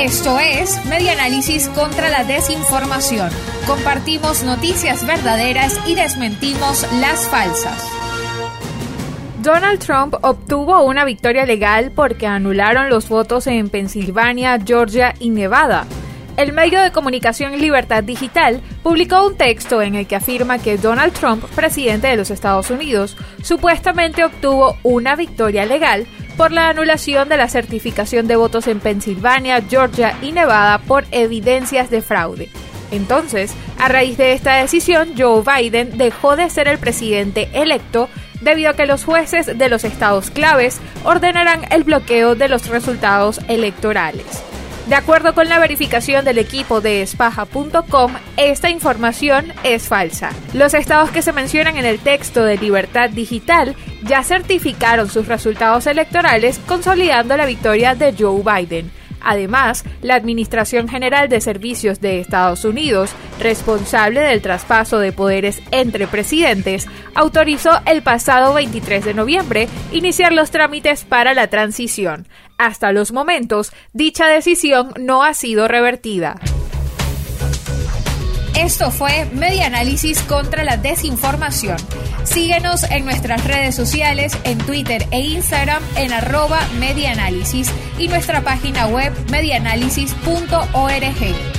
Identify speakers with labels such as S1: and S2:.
S1: Esto es Media Análisis contra la Desinformación. Compartimos noticias verdaderas y desmentimos las falsas.
S2: Donald Trump obtuvo una victoria legal porque anularon los votos en Pensilvania, Georgia y Nevada. El medio de comunicación Libertad Digital publicó un texto en el que afirma que Donald Trump, presidente de los Estados Unidos, supuestamente obtuvo una victoria legal por la anulación de la certificación de votos en Pensilvania, Georgia y Nevada por evidencias de fraude. Entonces, a raíz de esta decisión, Joe Biden dejó de ser el presidente electo debido a que los jueces de los estados claves ordenarán el bloqueo de los resultados electorales. De acuerdo con la verificación del equipo de espaja.com, esta información es falsa. Los estados que se mencionan en el texto de Libertad Digital ya certificaron sus resultados electorales consolidando la victoria de Joe Biden. Además, la Administración General de Servicios de Estados Unidos, responsable del traspaso de poderes entre presidentes, autorizó el pasado 23 de noviembre iniciar los trámites para la transición. Hasta los momentos, dicha decisión no ha sido revertida.
S1: Esto fue Media Análisis contra la Desinformación. Síguenos en nuestras redes sociales, en Twitter e Instagram en arroba y nuestra página web medianálisis.org.